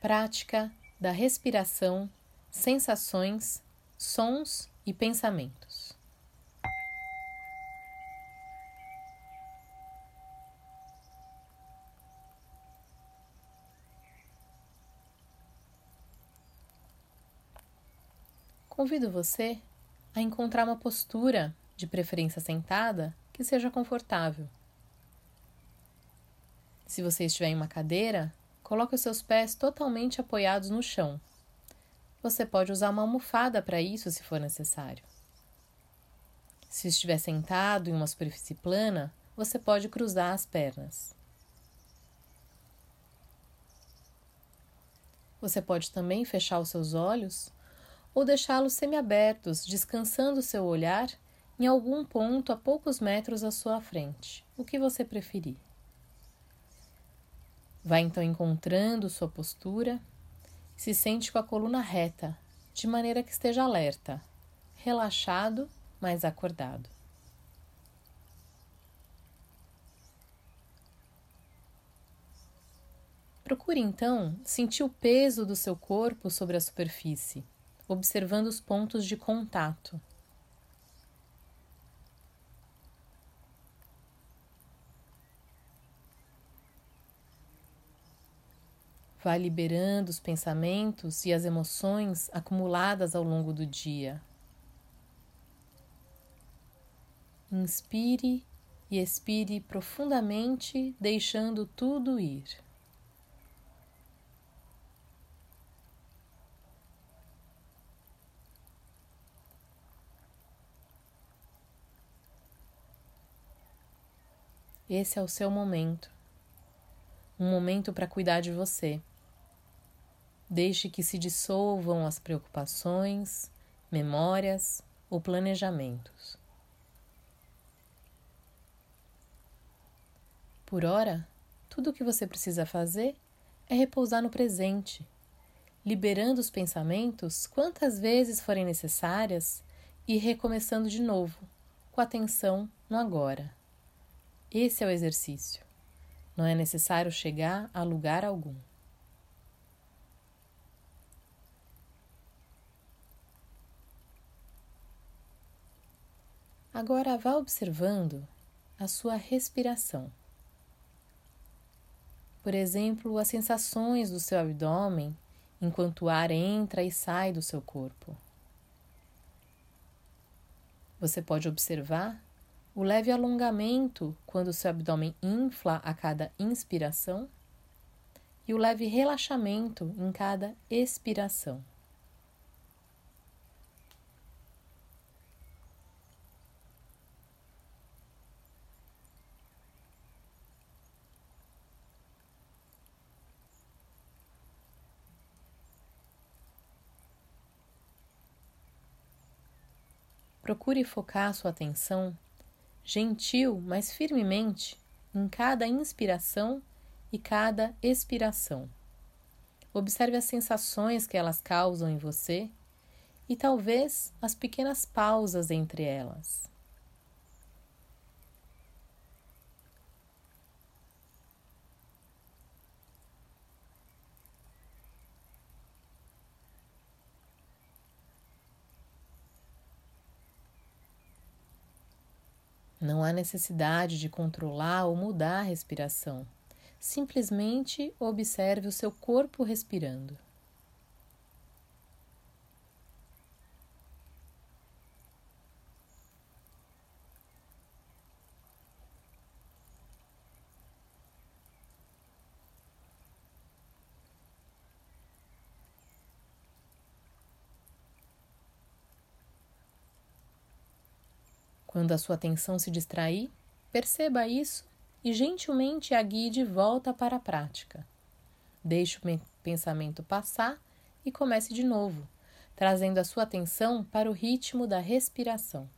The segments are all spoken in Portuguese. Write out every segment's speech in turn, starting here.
Prática da respiração, sensações, sons e pensamentos. Convido você a encontrar uma postura, de preferência sentada, que seja confortável. Se você estiver em uma cadeira, coloque os seus pés totalmente apoiados no chão. Você pode usar uma almofada para isso se for necessário. Se estiver sentado em uma superfície plana, você pode cruzar as pernas. Você pode também fechar os seus olhos ou deixá-los semiabertos, descansando seu olhar em algum ponto a poucos metros à sua frente, o que você preferir. Vai então encontrando sua postura, se sente com a coluna reta, de maneira que esteja alerta, relaxado, mas acordado. Procure então sentir o peso do seu corpo sobre a superfície, observando os pontos de contato. Vai liberando os pensamentos e as emoções acumuladas ao longo do dia. Inspire e expire profundamente, deixando tudo ir. Esse é o seu momento. Um momento para cuidar de você. Deixe que se dissolvam as preocupações, memórias ou planejamentos. Por ora, tudo o que você precisa fazer é repousar no presente, liberando os pensamentos quantas vezes forem necessárias e recomeçando de novo, com atenção no agora. Esse é o exercício. Não é necessário chegar a lugar algum. Agora vá observando a sua respiração. Por exemplo, as sensações do seu abdômen enquanto o ar entra e sai do seu corpo. Você pode observar o leve alongamento quando o seu abdômen infla a cada inspiração e o leve relaxamento em cada expiração. Procure focar sua atenção, gentil, mas firmemente, em cada inspiração e cada expiração. Observe as sensações que elas causam em você e talvez as pequenas pausas entre elas. Não há necessidade de controlar ou mudar a respiração. Simplesmente observe o seu corpo respirando. Quando a sua atenção se distrair, perceba isso e gentilmente a guie de volta para a prática. Deixe o pensamento passar e comece de novo, trazendo a sua atenção para o ritmo da respiração.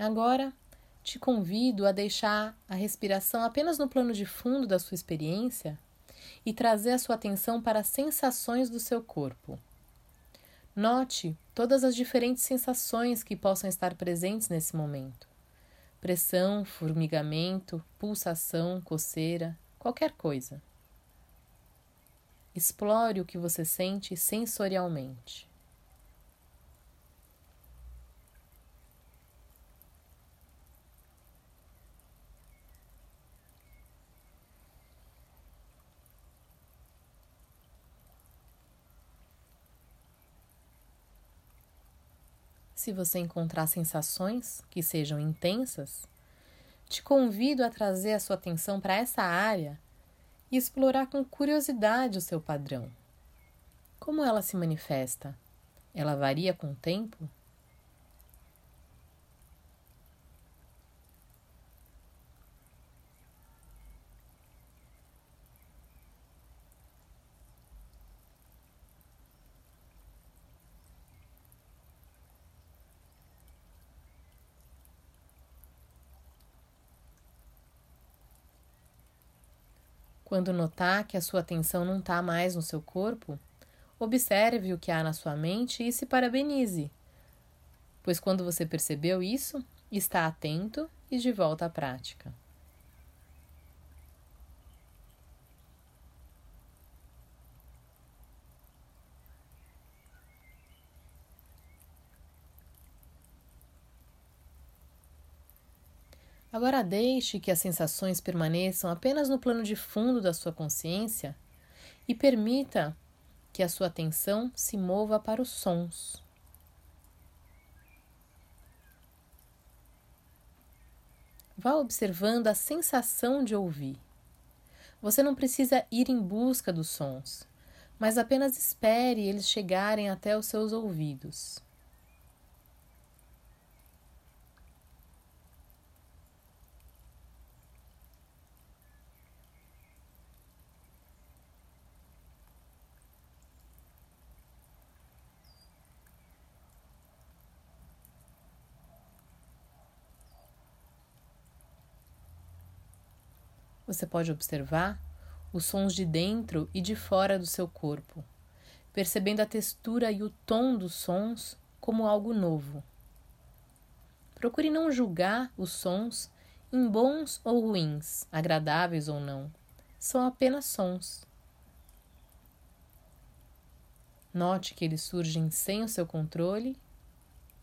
Agora, te convido a deixar a respiração apenas no plano de fundo da sua experiência e trazer a sua atenção para as sensações do seu corpo. Note todas as diferentes sensações que possam estar presentes nesse momento: pressão, formigamento, pulsação, coceira, qualquer coisa. Explore o que você sente sensorialmente. Se você encontrar sensações que sejam intensas, te convido a trazer a sua atenção para essa área e explorar com curiosidade o seu padrão. Como ela se manifesta? Ela varia com o tempo? Quando notar que a sua atenção não está mais no seu corpo, observe o que há na sua mente e se parabenize, pois quando você percebeu isso, está atento e de volta à prática. Agora deixe que as sensações permaneçam apenas no plano de fundo da sua consciência e permita que a sua atenção se mova para os sons. Vá observando a sensação de ouvir. Você não precisa ir em busca dos sons, mas apenas espere eles chegarem até os seus ouvidos. Você pode observar os sons de dentro e de fora do seu corpo, percebendo a textura e o tom dos sons como algo novo. Procure não julgar os sons em bons ou ruins, agradáveis ou não. São apenas sons. Note que eles surgem sem o seu controle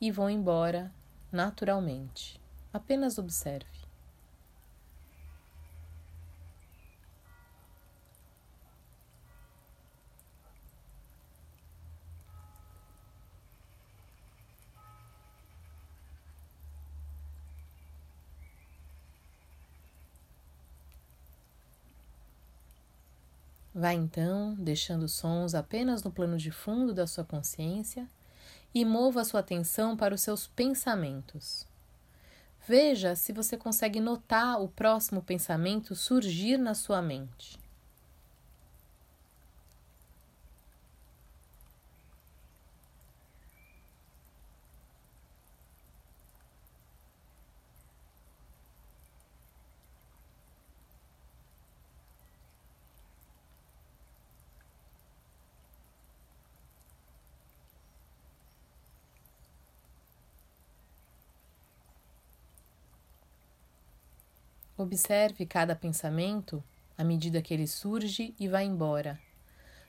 e vão embora naturalmente. Apenas observe. Vá então deixando sons apenas no plano de fundo da sua consciência e mova sua atenção para os seus pensamentos. Veja se você consegue notar o próximo pensamento surgir na sua mente. Observe cada pensamento à medida que ele surge e vai embora,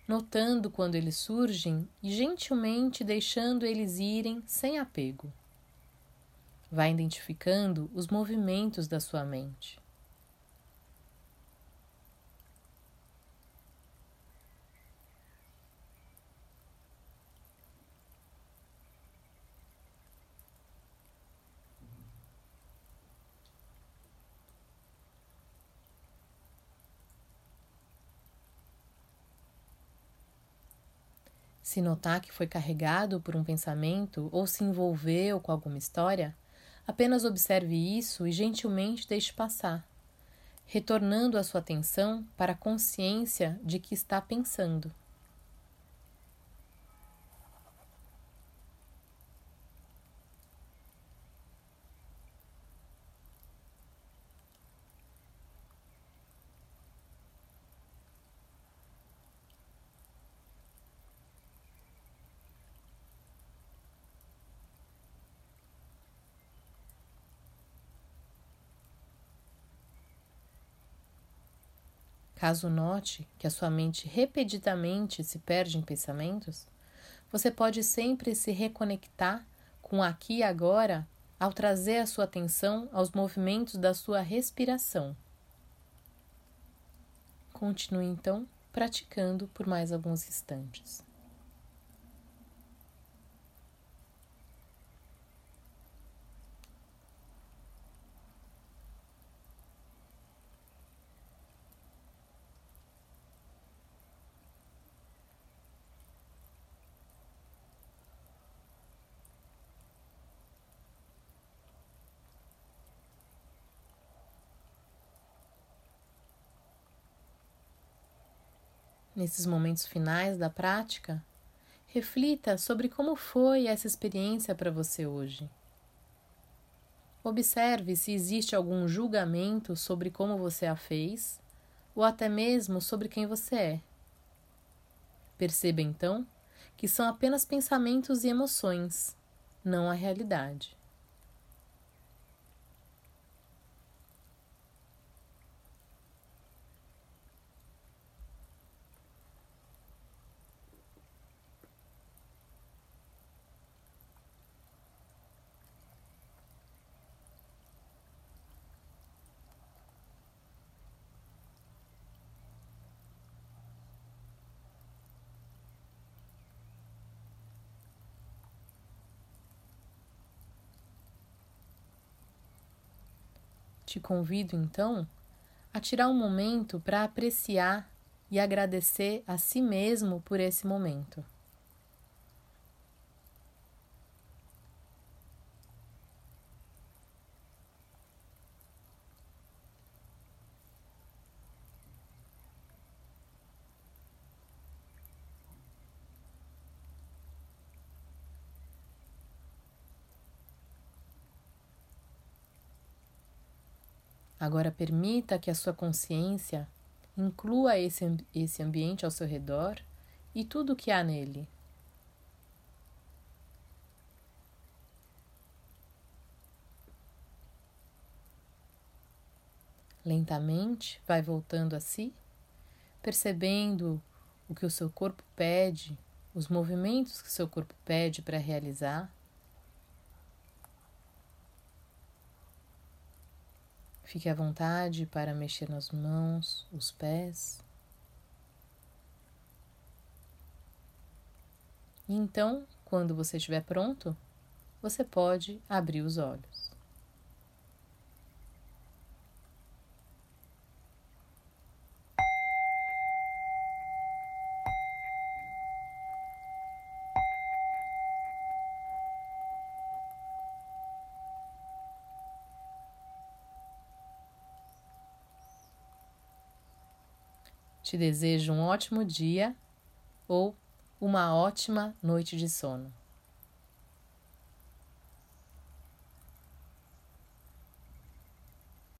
notando quando eles surgem e gentilmente deixando eles irem sem apego. Vá identificando os movimentos da sua mente. Se notar que foi carregado por um pensamento ou se envolveu com alguma história, apenas observe isso e gentilmente deixe passar, retornando a sua atenção para a consciência de que está pensando. Caso note que a sua mente repetidamente se perde em pensamentos, você pode sempre se reconectar com aqui e agora ao trazer a sua atenção aos movimentos da sua respiração. Continue então praticando por mais alguns instantes. Nesses momentos finais da prática, reflita sobre como foi essa experiência para você hoje. Observe se existe algum julgamento sobre como você a fez ou até mesmo sobre quem você é. Perceba então que são apenas pensamentos e emoções, não a realidade. Te convido então a tirar um momento para apreciar e agradecer a si mesmo por esse momento. Agora permita que a sua consciência inclua esse, esse ambiente ao seu redor e tudo o que há nele. Lentamente vai voltando a si, percebendo o que o seu corpo pede, os movimentos que o seu corpo pede para realizar. Fique à vontade para mexer nas mãos, os pés. Então, quando você estiver pronto, você pode abrir os olhos. Te desejo um ótimo dia ou uma ótima noite de sono.